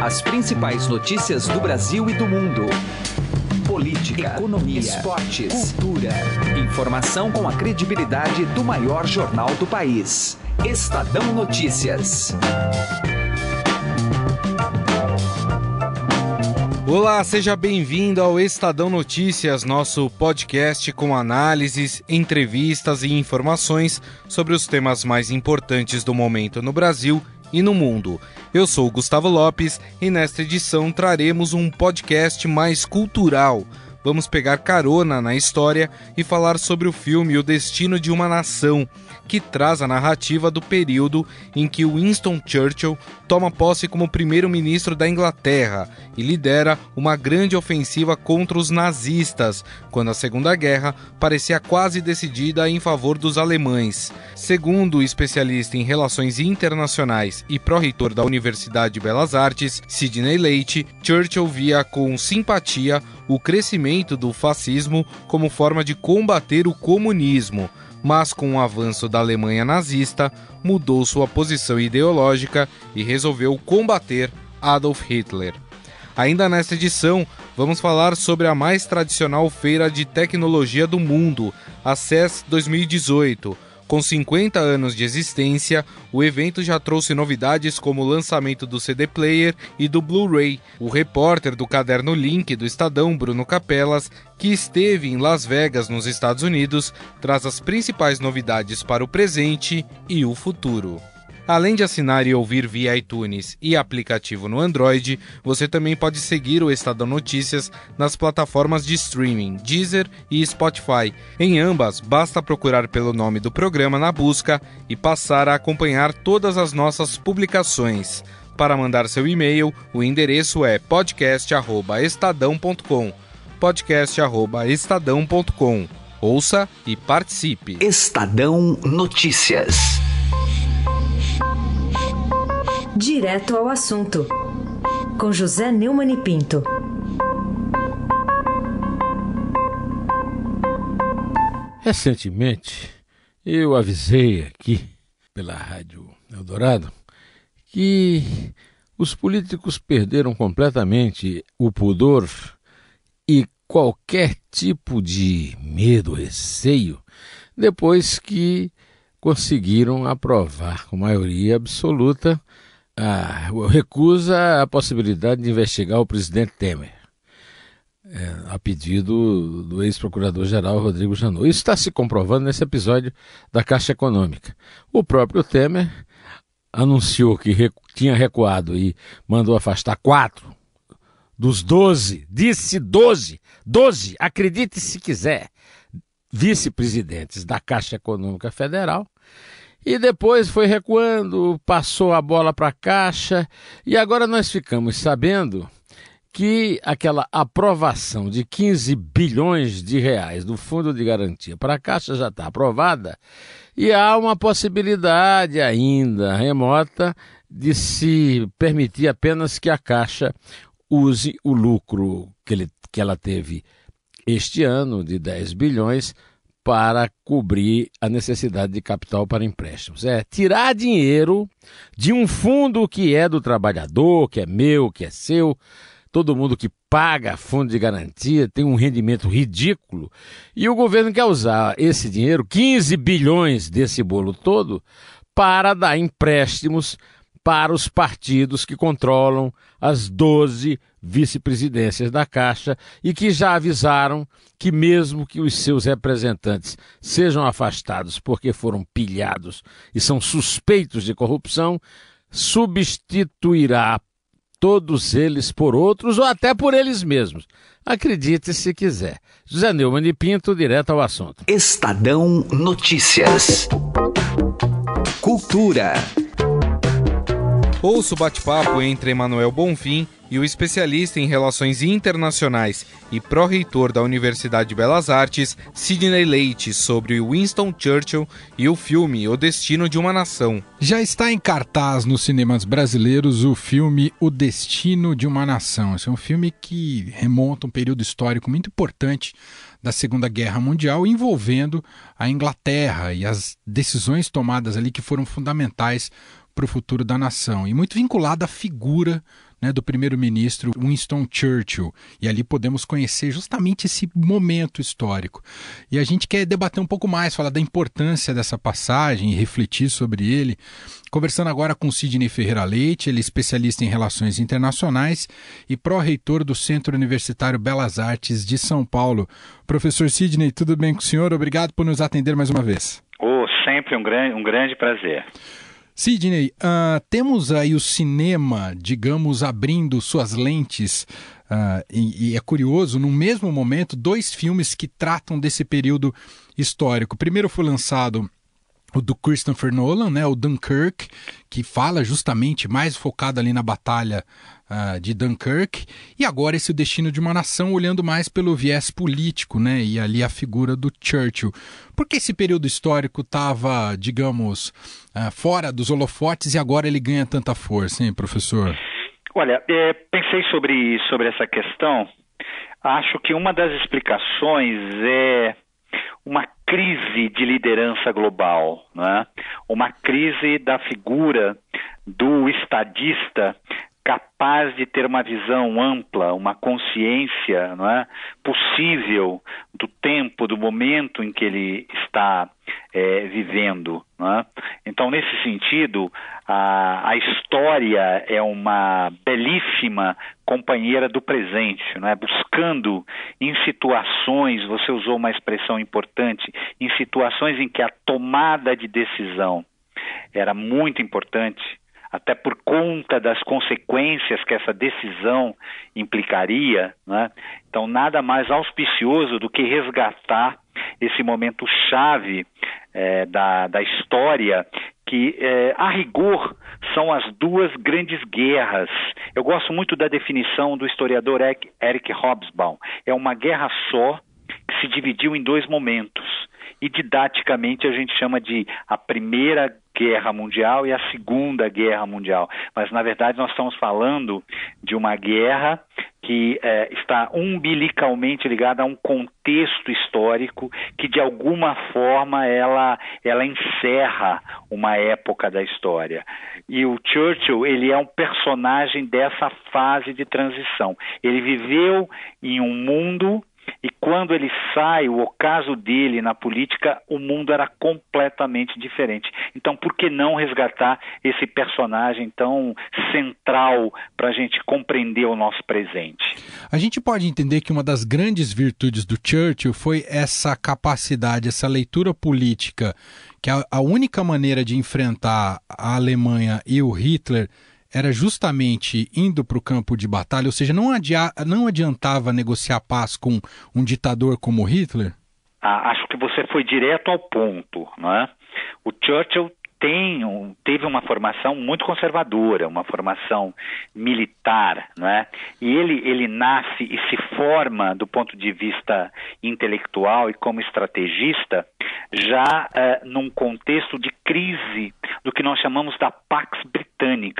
As principais notícias do Brasil e do mundo. Política, economia, esportes, cultura. Informação com a credibilidade do maior jornal do país. Estadão Notícias. Olá, seja bem-vindo ao Estadão Notícias, nosso podcast com análises, entrevistas e informações sobre os temas mais importantes do momento no Brasil e no mundo. Eu sou Gustavo Lopes e nesta edição traremos um podcast mais cultural. Vamos pegar carona na história e falar sobre o filme O Destino de uma Nação, que traz a narrativa do período em que Winston Churchill toma posse como primeiro-ministro da Inglaterra e lidera uma grande ofensiva contra os nazistas, quando a Segunda Guerra parecia quase decidida em favor dos alemães. Segundo o especialista em relações internacionais e pró-reitor da Universidade de Belas Artes, Sidney Leite, Churchill via com simpatia o crescimento do fascismo como forma de combater o comunismo mas com o avanço da Alemanha nazista, mudou sua posição ideológica e resolveu combater Adolf Hitler. Ainda nesta edição, vamos falar sobre a mais tradicional feira de tecnologia do mundo, a CES 2018, com 50 anos de existência, o evento já trouxe novidades como o lançamento do CD Player e do Blu-ray. O repórter do caderno Link do Estadão, Bruno Capelas, que esteve em Las Vegas, nos Estados Unidos, traz as principais novidades para o presente e o futuro. Além de assinar e ouvir via iTunes e aplicativo no Android, você também pode seguir o Estadão Notícias nas plataformas de streaming Deezer e Spotify. Em ambas, basta procurar pelo nome do programa na busca e passar a acompanhar todas as nossas publicações. Para mandar seu e-mail, o endereço é podcast@estadão.com. podcast@estadão.com. Ouça e participe. Estadão Notícias. Direto ao assunto, com José Neumann e Pinto. Recentemente, eu avisei aqui pela Rádio Eldorado que os políticos perderam completamente o pudor e qualquer tipo de medo, receio, depois que conseguiram aprovar com maioria absoluta ah, recusa a possibilidade de investigar o presidente Temer, é, a pedido do ex-procurador-geral Rodrigo Janot. Isso está se comprovando nesse episódio da Caixa Econômica. O próprio Temer anunciou que recu tinha recuado e mandou afastar quatro dos doze, disse doze, doze, acredite se quiser, vice-presidentes da Caixa Econômica Federal e depois foi recuando, passou a bola para a caixa, e agora nós ficamos sabendo que aquela aprovação de 15 bilhões de reais do Fundo de Garantia para a Caixa já está aprovada. E há uma possibilidade ainda remota de se permitir apenas que a Caixa use o lucro que, ele, que ela teve este ano de 10 bilhões para cobrir a necessidade de capital para empréstimos. É tirar dinheiro de um fundo que é do trabalhador, que é meu, que é seu. Todo mundo que paga fundo de garantia tem um rendimento ridículo. E o governo quer usar esse dinheiro, 15 bilhões desse bolo todo, para dar empréstimos para os partidos que controlam as 12 vice-presidências da Caixa e que já avisaram que, mesmo que os seus representantes sejam afastados porque foram pilhados e são suspeitos de corrupção, substituirá todos eles por outros ou até por eles mesmos. Acredite se quiser. José Neumann de Pinto, direto ao assunto. Estadão Notícias. Cultura. Ouça o bate-papo entre Emanuel Bonfim e o especialista em relações internacionais e pró-reitor da Universidade de Belas Artes, Sidney Leite, sobre Winston Churchill e o filme O Destino de uma Nação. Já está em cartaz nos cinemas brasileiros o filme O Destino de uma Nação. Esse é um filme que remonta um período histórico muito importante da Segunda Guerra Mundial envolvendo a Inglaterra e as decisões tomadas ali que foram fundamentais para o futuro da nação e muito vinculada à figura né, do primeiro-ministro Winston Churchill. E ali podemos conhecer justamente esse momento histórico. E a gente quer debater um pouco mais, falar da importância dessa passagem e refletir sobre ele. Conversando agora com Sidney Ferreira Leite, ele é especialista em relações internacionais e pró-reitor do Centro Universitário Belas Artes de São Paulo. Professor Sidney, tudo bem com o senhor? Obrigado por nos atender mais uma vez. Oh, sempre um grande, um grande prazer. Sidney, uh, temos aí o cinema, digamos, abrindo suas lentes, uh, e, e, é curioso, no mesmo momento, dois filmes que tratam desse período histórico. O primeiro foi lançado o do Christopher Nolan, né, o Dunkirk, que fala justamente mais focado ali na batalha uh, de Dunkirk, e agora esse o destino de uma nação olhando mais pelo viés político, né, e ali a figura do Churchill. Por que esse período histórico estava, digamos, uh, fora dos holofotes e agora ele ganha tanta força, hein, professor? Olha, é, pensei sobre, sobre essa questão. Acho que uma das explicações é uma crise de liderança global, né? uma crise da figura do estadista capaz de ter uma visão ampla, uma consciência não é, possível do tempo, do momento em que ele está é, vivendo. É? Então, nesse sentido, a, a, história é uma belíssima companheira do presente, é? buscando em situações, você usou uma expressão importante, em situações em que a tomada de decisão era muito importante até por conta das consequências que essa decisão implicaria. Né? Então, nada mais auspicioso do que resgatar esse momento chave é, da, da história que, é, a rigor, são as duas grandes guerras. Eu gosto muito da definição do historiador Eric Hobsbawm. É uma guerra só que se dividiu em dois momentos. E didaticamente a gente chama de a Primeira Guerra Mundial e a Segunda Guerra Mundial. Mas, na verdade, nós estamos falando de uma guerra que é, está umbilicalmente ligada a um contexto histórico que, de alguma forma, ela, ela encerra uma época da história. E o Churchill, ele é um personagem dessa fase de transição. Ele viveu em um mundo e quando ele sai, o ocaso dele na política, o mundo era completamente diferente. Então, por que não resgatar esse personagem tão central para a gente compreender o nosso presente? A gente pode entender que uma das grandes virtudes do Churchill foi essa capacidade, essa leitura política, que a, a única maneira de enfrentar a Alemanha e o Hitler era justamente indo para o campo de batalha, ou seja, não, adia não adiantava negociar paz com um ditador como Hitler? Ah, acho que você foi direto ao ponto. Não é? O Churchill tem teve uma formação muito conservadora, uma formação militar, não é? E ele, ele nasce e se forma do ponto de vista intelectual e como estrategista já uh, num contexto de crise do que nós chamamos da Pax Britânica,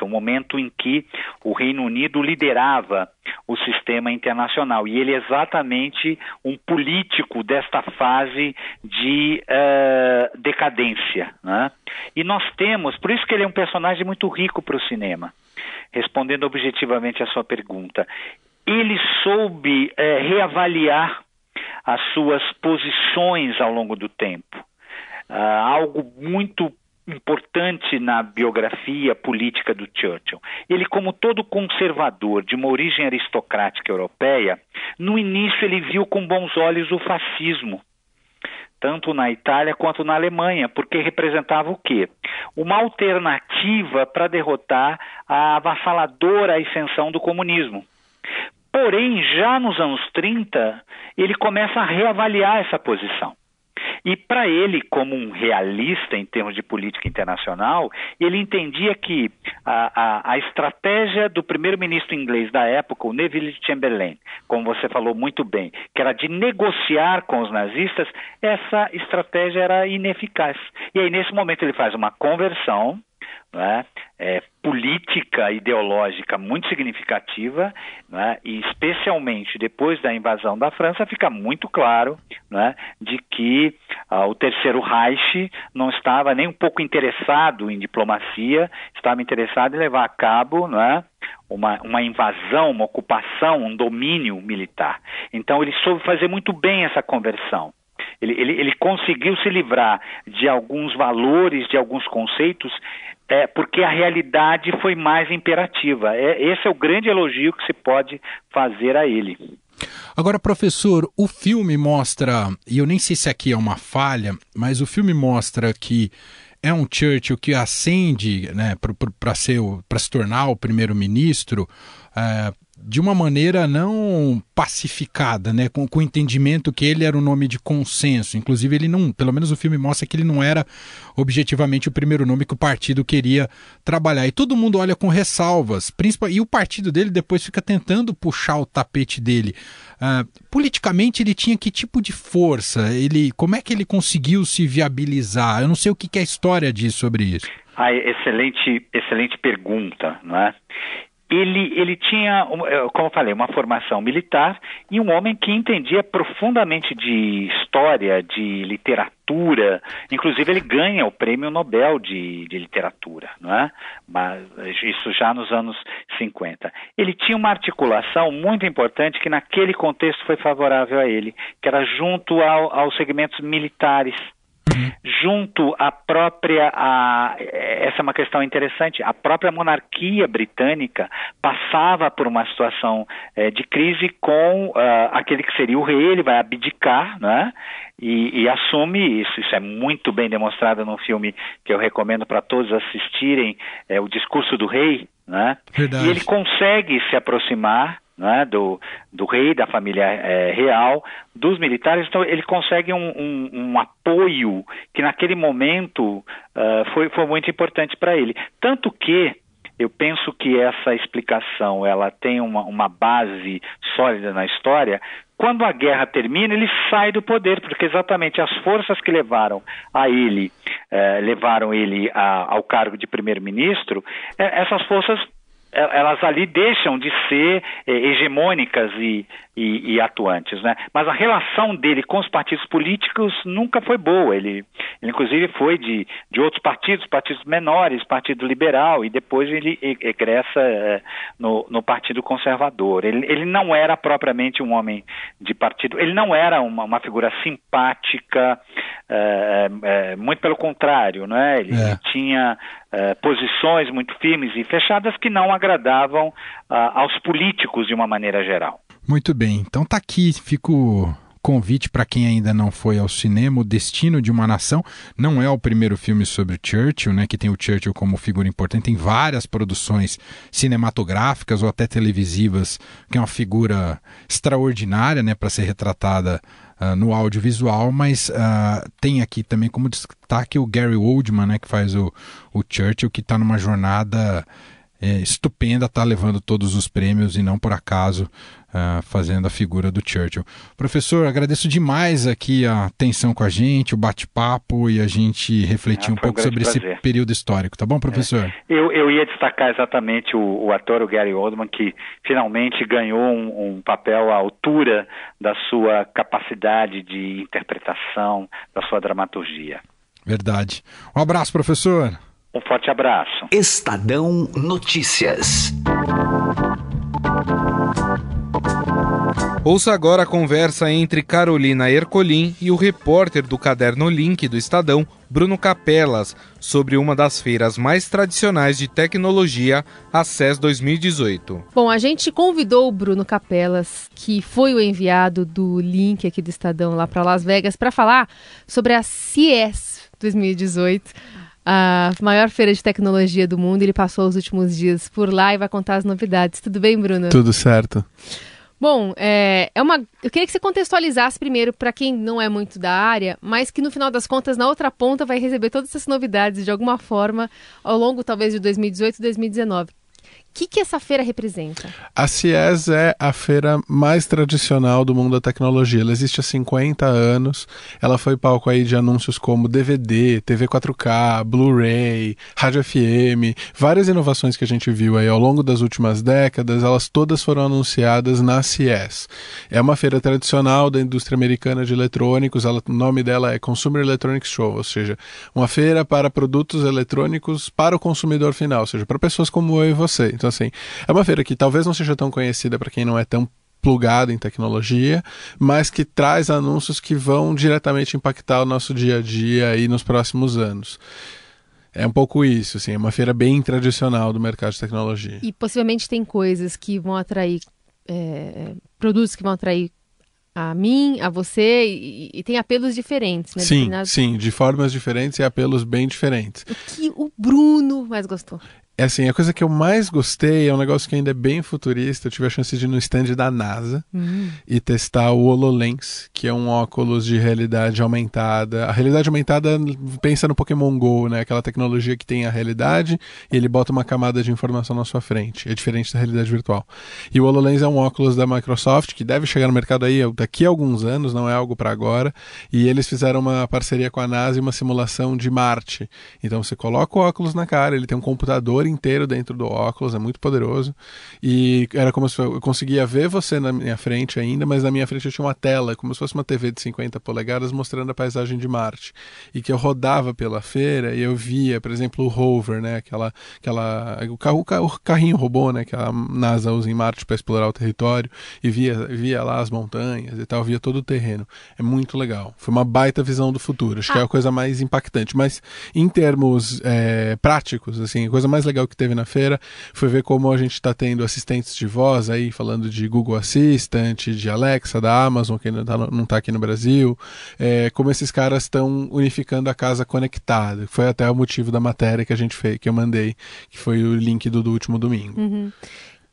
o um momento em que o Reino Unido liderava o sistema internacional. E ele é exatamente um político desta fase de uh, decadência. Né? E nós temos, por isso que ele é um personagem muito rico para o cinema. Respondendo objetivamente à sua pergunta, ele soube uh, reavaliar as suas posições ao longo do tempo. Uh, algo muito importante na biografia política do Churchill. Ele, como todo conservador de uma origem aristocrática europeia, no início ele viu com bons olhos o fascismo, tanto na Itália quanto na Alemanha, porque representava o quê? Uma alternativa para derrotar a avassaladora ascensão do comunismo. Porém, já nos anos 30, ele começa a reavaliar essa posição. E para ele, como um realista em termos de política internacional, ele entendia que a, a, a estratégia do primeiro-ministro inglês da época, o Neville Chamberlain, como você falou muito bem, que era de negociar com os nazistas, essa estratégia era ineficaz. E aí, nesse momento, ele faz uma conversão né, é, política ideológica muito significativa, né, e especialmente depois da invasão da França, fica muito claro né, de que ah, o Terceiro Reich não estava nem um pouco interessado em diplomacia, estava interessado em levar a cabo né, uma, uma invasão, uma ocupação, um domínio militar. Então ele soube fazer muito bem essa conversão. Ele, ele, ele, conseguiu se livrar de alguns valores, de alguns conceitos, é, porque a realidade foi mais imperativa. É, esse é o grande elogio que se pode fazer a ele. Agora, professor, o filme mostra, e eu nem sei se aqui é uma falha, mas o filme mostra que é um Churchill que ascende né, para se tornar o primeiro-ministro. É, de uma maneira não pacificada, né, com, com o entendimento que ele era um nome de consenso. Inclusive, ele não, pelo menos o filme mostra que ele não era objetivamente o primeiro nome que o partido queria trabalhar. E todo mundo olha com ressalvas, principal, e o partido dele depois fica tentando puxar o tapete dele. Uh, politicamente, ele tinha que tipo de força? Ele, como é que ele conseguiu se viabilizar? Eu não sei o que, que é a história diz sobre isso. Ah, excelente, excelente pergunta, não é? Ele, ele tinha, eh, como eu falei, uma formação militar e um homem que entendia profundamente de história, de literatura. Inclusive, ele ganha o prêmio Nobel de, de literatura, não é? Mas isso já nos anos 50. Ele tinha uma articulação muito importante que, naquele contexto, foi favorável a ele, que era junto ao, aos segmentos militares junto à própria, a, essa é uma questão interessante, a própria monarquia britânica passava por uma situação é, de crise com uh, aquele que seria o rei, ele vai abdicar, né? E, e, assume isso. Isso é muito bem demonstrado no filme que eu recomendo para todos assistirem, é o Discurso do Rei, né? Verdade. E ele consegue se aproximar né, do, do rei, da família é, real, dos militares, então ele consegue um, um, um apoio que naquele momento uh, foi, foi muito importante para ele. Tanto que eu penso que essa explicação ela tem uma, uma base sólida na história. Quando a guerra termina, ele sai do poder, porque exatamente as forças que levaram a ele, eh, levaram ele a, ao cargo de primeiro-ministro, eh, essas forças elas ali deixam de ser é, hegemônicas e, e, e, atuantes, né? Mas a relação dele com os partidos políticos nunca foi boa. Ele, ele inclusive foi de, de outros partidos, partidos menores, Partido Liberal, e depois ele egressa é, no, no Partido Conservador. Ele, ele não era propriamente um homem de partido, ele não era uma, uma figura simpática, é, é, muito pelo contrário, né? Ele, ele tinha posições muito firmes e fechadas que não agradavam ah, aos políticos de uma maneira geral. Muito bem, então tá aqui, fico convite para quem ainda não foi ao cinema, O Destino de uma Nação. Não é o primeiro filme sobre Churchill, né, que tem o Churchill como figura importante. Tem várias produções cinematográficas ou até televisivas, que é uma figura extraordinária né, para ser retratada uh, no audiovisual, mas uh, tem aqui também como destaque o Gary Oldman, né, que faz o, o Churchill, que está numa jornada é, estupenda, está levando todos os prêmios e não por acaso uh, fazendo a figura do Churchill. Professor, agradeço demais aqui a atenção com a gente, o bate-papo e a gente refletir ah, um pouco um sobre prazer. esse período histórico, tá bom, professor? É. Eu, eu ia destacar exatamente o, o, ator, o Gary Oldman, que finalmente ganhou um, um papel à altura da sua capacidade de interpretação, da sua dramaturgia. Verdade. Um abraço, professor. Um forte abraço. Estadão Notícias. Ouça agora a conversa entre Carolina Ercolim e o repórter do Caderno Link do Estadão, Bruno Capelas, sobre uma das feiras mais tradicionais de tecnologia, a CES 2018. Bom, a gente convidou o Bruno Capelas, que foi o enviado do Link aqui do Estadão lá para Las Vegas, para falar sobre a CES 2018 a maior feira de tecnologia do mundo. Ele passou os últimos dias por lá e vai contar as novidades. Tudo bem, Bruno? Tudo certo. Bom, é, é uma. Eu queria que você contextualizasse primeiro para quem não é muito da área, mas que no final das contas, na outra ponta, vai receber todas essas novidades de alguma forma ao longo, talvez, de 2018 e 2019. Que, que essa feira representa? A CIES é a feira mais tradicional do mundo da tecnologia. Ela existe há 50 anos. Ela foi palco aí de anúncios como DVD, TV 4K, Blu-ray, rádio FM, várias inovações que a gente viu aí ao longo das últimas décadas, elas todas foram anunciadas na CIES. É uma feira tradicional da indústria americana de eletrônicos. Ela, o nome dela é Consumer Electronics Show, ou seja, uma feira para produtos eletrônicos para o consumidor final, ou seja, para pessoas como eu e você. Então, assim, é uma feira que talvez não seja tão conhecida para quem não é tão plugado em tecnologia, mas que traz anúncios que vão diretamente impactar o nosso dia a dia aí nos próximos anos. É um pouco isso, assim, é uma feira bem tradicional do mercado de tecnologia. E possivelmente tem coisas que vão atrair, é, produtos que vão atrair a mim, a você, e, e tem apelos diferentes, né? Sim, sim, de formas diferentes e apelos bem diferentes. O que o Bruno mais gostou? É assim, a coisa que eu mais gostei é um negócio que ainda é bem futurista. Eu tive a chance de ir no stand da NASA uhum. e testar o HoloLens, que é um óculos de realidade aumentada. A realidade aumentada, pensa no Pokémon GO, né? Aquela tecnologia que tem a realidade e ele bota uma camada de informação na sua frente. É diferente da realidade virtual. E o HoloLens é um óculos da Microsoft que deve chegar no mercado aí daqui a alguns anos, não é algo para agora. E eles fizeram uma parceria com a NASA e uma simulação de Marte. Então você coloca o óculos na cara, ele tem um computador inteiro dentro do óculos, é muito poderoso. E era como se eu conseguia ver você na minha frente ainda, mas na minha frente eu tinha uma tela, como se fosse uma TV de 50 polegadas mostrando a paisagem de Marte. E que eu rodava pela feira e eu via, por exemplo, o rover, né, aquela aquela o, carro, o carrinho robô, né, que a NASA usa em Marte para explorar o território e via via lá as montanhas e tal, via todo o terreno. É muito legal. Foi uma baita visão do futuro. Acho ah. que é a coisa mais impactante, mas em termos é, práticos, assim, a coisa mais legal legal que teve na feira foi ver como a gente está tendo assistentes de voz aí, falando de Google Assistant, de Alexa, da Amazon, que ainda tá, não está aqui no Brasil, é, como esses caras estão unificando a casa conectada. Foi até o motivo da matéria que a gente fez, que eu mandei, que foi o link do, do último domingo. Uhum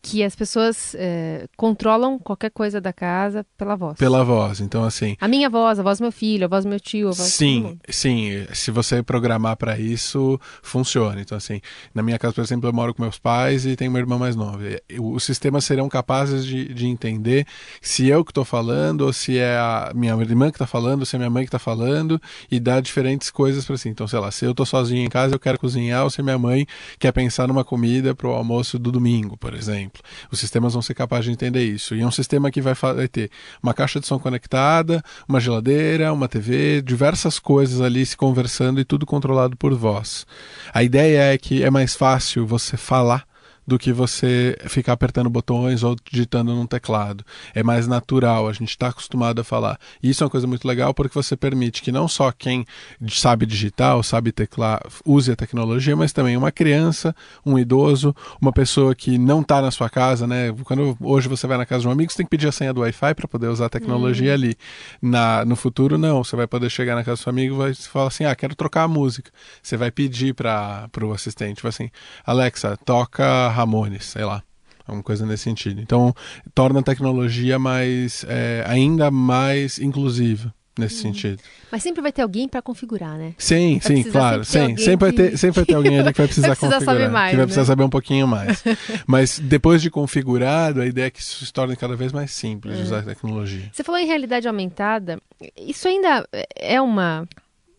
que as pessoas é, controlam qualquer coisa da casa pela voz. Pela voz, então assim. A minha voz, a voz do meu filho, a voz do meu tio, a voz Sim, sim. Se você programar para isso, funciona. Então assim, na minha casa, por exemplo, eu moro com meus pais e tenho uma irmã mais nova. Os sistemas serão capazes de, de entender se eu que estou falando ou se é a minha irmã que está falando, ou se é minha mãe que está falando e dar diferentes coisas para assim. Então, sei lá, se eu estou sozinho em casa, eu quero cozinhar, ou se minha mãe quer pensar numa comida para o almoço do domingo, por exemplo exemplo. Os sistemas vão ser capazes de entender isso. E é um sistema que vai, vai ter uma caixa de som conectada, uma geladeira, uma TV, diversas coisas ali se conversando e tudo controlado por voz. A ideia é que é mais fácil você falar do que você ficar apertando botões ou digitando num teclado. É mais natural, a gente está acostumado a falar. E isso é uma coisa muito legal porque você permite que não só quem sabe digitar ou sabe teclar use a tecnologia, mas também uma criança, um idoso, uma pessoa que não está na sua casa, né? Quando hoje você vai na casa de um amigo, você tem que pedir a senha do Wi-Fi para poder usar a tecnologia hum. ali. Na, no futuro, não. Você vai poder chegar na casa do seu amigo e falar assim: ah, quero trocar a música. Você vai pedir para o assistente, vai assim, Alexa, toca Ramones, sei lá. Alguma coisa nesse sentido. Então, torna a tecnologia mais, é, ainda mais inclusiva nesse hum. sentido. Mas sempre vai ter alguém para configurar, né? Sim, vai sim, claro. Sim, sempre, vai ter, sempre vai ter alguém ali que vai precisar vai precisar configurar. Saber mais, que vai precisar né? saber um pouquinho mais. Mas depois de configurado, a ideia é que isso se torne cada vez mais simples de é. usar a tecnologia. Você falou em realidade aumentada. Isso ainda é uma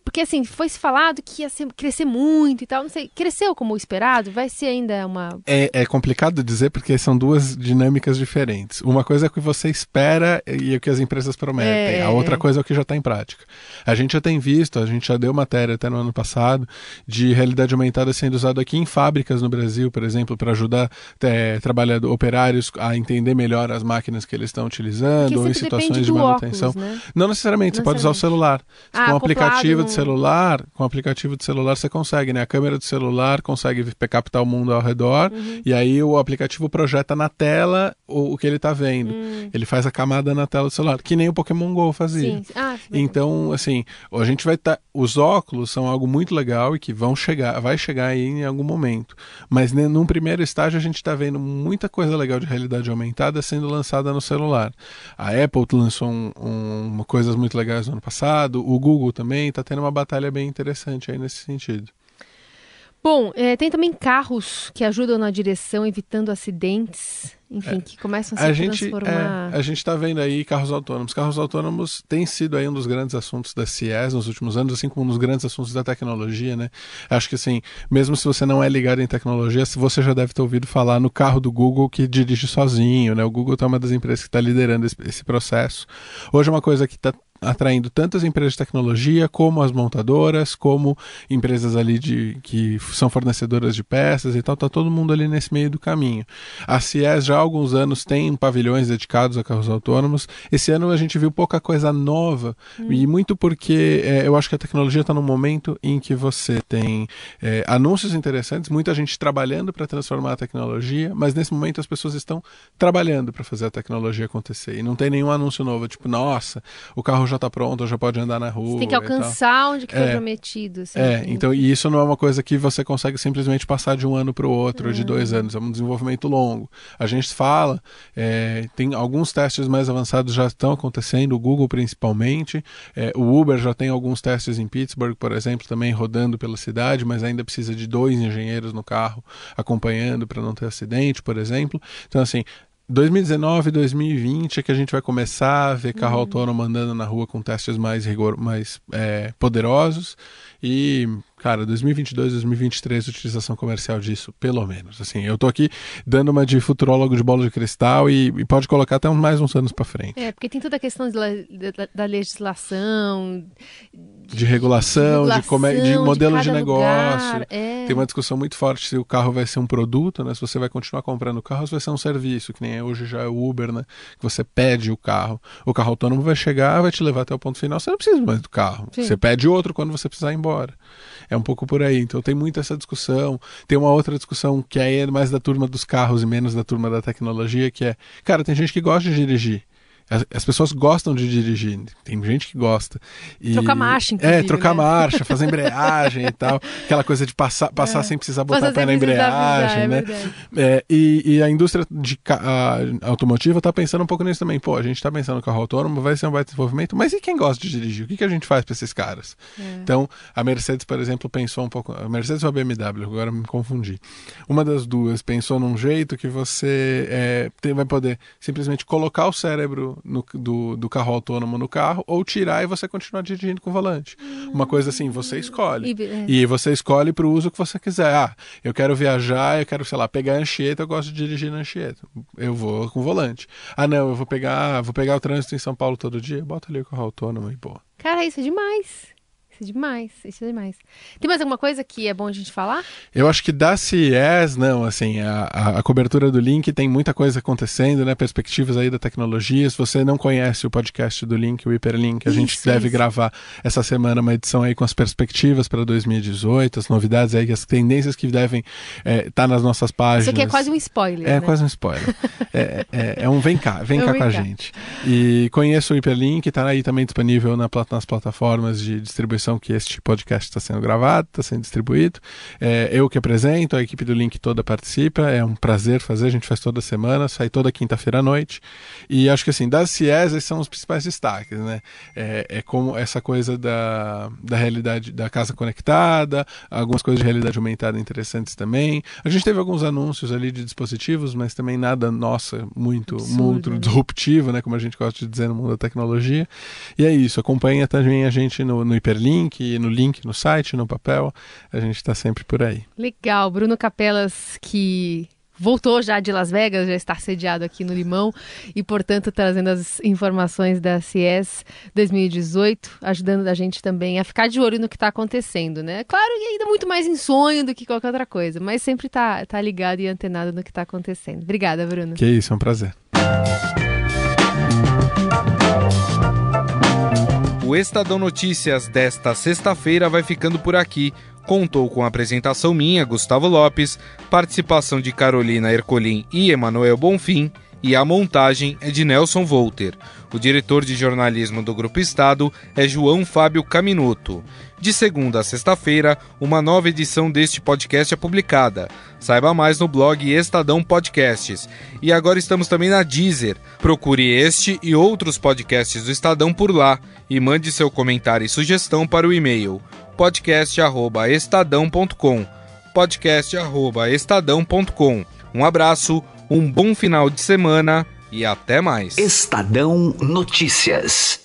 porque assim, foi se falado que ia ser, crescer muito e tal, não sei. Cresceu como esperado? Vai ser ainda uma. É, é complicado dizer porque são duas dinâmicas diferentes. Uma coisa é o que você espera e o que as empresas prometem. É, a outra coisa é o que já está em prática. A gente já tem visto, a gente já deu matéria até no ano passado, de realidade aumentada sendo usado aqui em fábricas no Brasil, por exemplo, para ajudar é, trabalhadores, operários a entender melhor as máquinas que eles estão utilizando, ou em situações de manutenção. Óculos, né? Não necessariamente, você pode usar o celular. Ah, com um aplicativo de celular, com o aplicativo de celular você consegue, né? A câmera do celular consegue captar o mundo ao redor uhum. e aí o aplicativo projeta na tela o, o que ele está vendo. Uhum. Ele faz a camada na tela do celular, que nem o Pokémon Go fazia. Ah, então, assim, a gente vai estar. Tá, os óculos são algo muito legal e que vão chegar, vai chegar aí em algum momento. Mas né, num primeiro estágio a gente está vendo muita coisa legal de realidade aumentada sendo lançada no celular. A Apple lançou um, um, coisas muito legais no ano passado, o Google também está tendo uma batalha bem interessante aí nesse sentido. Bom, é, tem também carros que ajudam na direção, evitando acidentes enfim, é. que começam a se a gente, transformar. É, a gente está vendo aí carros autônomos. Carros autônomos tem sido aí um dos grandes assuntos da CIES nos últimos anos, assim como um dos grandes assuntos da tecnologia, né? Acho que assim, mesmo se você não é ligado em tecnologia, você já deve ter ouvido falar no carro do Google que dirige sozinho, né? O Google é uma das empresas que está liderando esse, esse processo. Hoje é uma coisa que está atraindo tantas empresas de tecnologia como as montadoras, como empresas ali de que são fornecedoras de peças e tal, tá todo mundo ali nesse meio do caminho. A CIES já há alguns anos tem pavilhões dedicados a carros autônomos. Esse ano a gente viu pouca coisa nova hum. e muito porque é, eu acho que a tecnologia está num momento em que você tem é, anúncios interessantes, muita gente trabalhando para transformar a tecnologia, mas nesse momento as pessoas estão trabalhando para fazer a tecnologia acontecer e não tem nenhum anúncio novo, tipo, nossa, o carro já está pronto, já pode andar na rua. Você tem que alcançar onde que foi é, prometido. Assim, é, então e isso não é uma coisa que você consegue simplesmente passar de um ano para o outro, de dois uhum. anos. É um desenvolvimento longo. A gente fala, é, tem alguns testes mais avançados já estão acontecendo, o Google principalmente. É, o Uber já tem alguns testes em Pittsburgh, por exemplo, também rodando pela cidade, mas ainda precisa de dois engenheiros no carro acompanhando para não ter acidente, por exemplo. Então, assim, 2019 2020 é que a gente vai começar a ver carro uhum. autônomo andando na rua com testes mais, rigor, mais é, poderosos e Cara, 2022, 2023, utilização comercial disso, pelo menos. Assim, eu tô aqui dando uma de futurólogo de bola de cristal e, e pode colocar até mais uns anos para frente. É, porque tem toda a questão de, da, da legislação, de, de regulação, de, como é, de modelo de, de negócio. é. Tem uma discussão muito forte se o carro vai ser um produto, né? Se você vai continuar comprando o carro, ou se vai ser um serviço, que nem é hoje já é o Uber, né? Que você pede o carro. O carro autônomo vai chegar, vai te levar até o ponto final. Você não precisa mais do carro. Sim. Você pede outro quando você precisar ir embora. É um pouco por aí. Então tem muito essa discussão. Tem uma outra discussão que é mais da turma dos carros e menos da turma da tecnologia, que é, cara, tem gente que gosta de dirigir. As, as, pessoas gostam de dirigir, tem gente que gosta. E, trocar marcha, inclusive. É, trocar né? marcha, fazer embreagem e tal. Aquela coisa de passar, passar é. sem precisar botar o pé na embreagem, é né? É, e, e, a indústria de a, automotiva está pensando um pouco nisso também. Pô, a gente está pensando no carro autônomo, vai ser um baita desenvolvimento, mas e quem gosta de dirigir? O que, que a gente faz para esses caras? É. Então, a Mercedes, por exemplo, pensou um pouco. A Mercedes ou a BMW, agora me confundi. Uma das duas pensou num jeito que você é, tem, vai poder simplesmente colocar o cérebro no, do, do carro autônomo no carro ou tirar e você continuar dirigindo com o volante. Uma coisa assim, você escolhe. E, é. e você escolhe para o uso que você quiser. Ah, eu quero viajar, eu quero, sei lá, pegar Anchieta, eu gosto de dirigir na Anchieta. Eu vou com o volante. Ah, não, eu vou pegar, vou pegar o trânsito em São Paulo todo dia, bota ali o carro autônomo e boa. Cara, isso é demais. Isso é demais, isso é demais. Tem mais alguma coisa que é bom a gente falar? Eu acho que da CES, não, assim, a, a, a, cobertura do Link tem muita coisa acontecendo, né? Perspectivas aí da tecnologia. Se você não conhece o podcast do Link, o Hiperlink, a isso, gente deve isso. gravar essa semana uma edição aí com as perspectivas para 2018, as novidades aí, as tendências que devem estar é, tá nas nossas páginas. Isso aqui é quase um spoiler. É né? quase um spoiler. é, é, é, um vem cá, vem é cá vem com cá. a gente. E conheço o Hiperlink, está aí também disponível na, nas plataformas de distribuição que este podcast está sendo gravado, está sendo distribuído. É, eu que apresento, a equipe do Link toda participa, é um prazer fazer, a gente faz toda semana, sai toda quinta-feira à noite. E acho que assim, das CIES, esses são os principais destaques, né? É, é, como essa coisa da, da realidade, da casa conectada, algumas coisas de realidade aumentada interessantes também. A gente teve alguns anúncios ali de dispositivos, mas também nada, nossa, muito, Absurdo, muito disruptivo, né? Como a gente gosta de dizer no mundo da tecnologia. E é isso, acompanha também a gente no, no Hiperlink, link, no link no site, no papel. A gente está sempre por aí. Legal. Bruno Capelas, que voltou já de Las Vegas, já está sediado aqui no Limão e, portanto, trazendo as informações da CIES 2018, ajudando a gente também a ficar de olho no que está acontecendo, né? Claro que ainda muito mais em sonho do que qualquer outra coisa, mas sempre está tá ligado e antenado no que está acontecendo. Obrigada, Bruno. Que isso, é um prazer. O Estadão Notícias desta sexta-feira vai ficando por aqui. Contou com a apresentação minha, Gustavo Lopes, participação de Carolina Ercolim e Emanuel Bonfim, e a montagem é de Nelson Volter. O diretor de jornalismo do Grupo Estado é João Fábio Caminuto. De segunda a sexta-feira, uma nova edição deste podcast é publicada. Saiba mais no blog Estadão Podcasts. E agora estamos também na Deezer. Procure este e outros podcasts do Estadão por lá e mande seu comentário e sugestão para o e-mail podcast@estadão.com podcast@estadão.com. Um abraço, um bom final de semana e até mais. Estadão Notícias.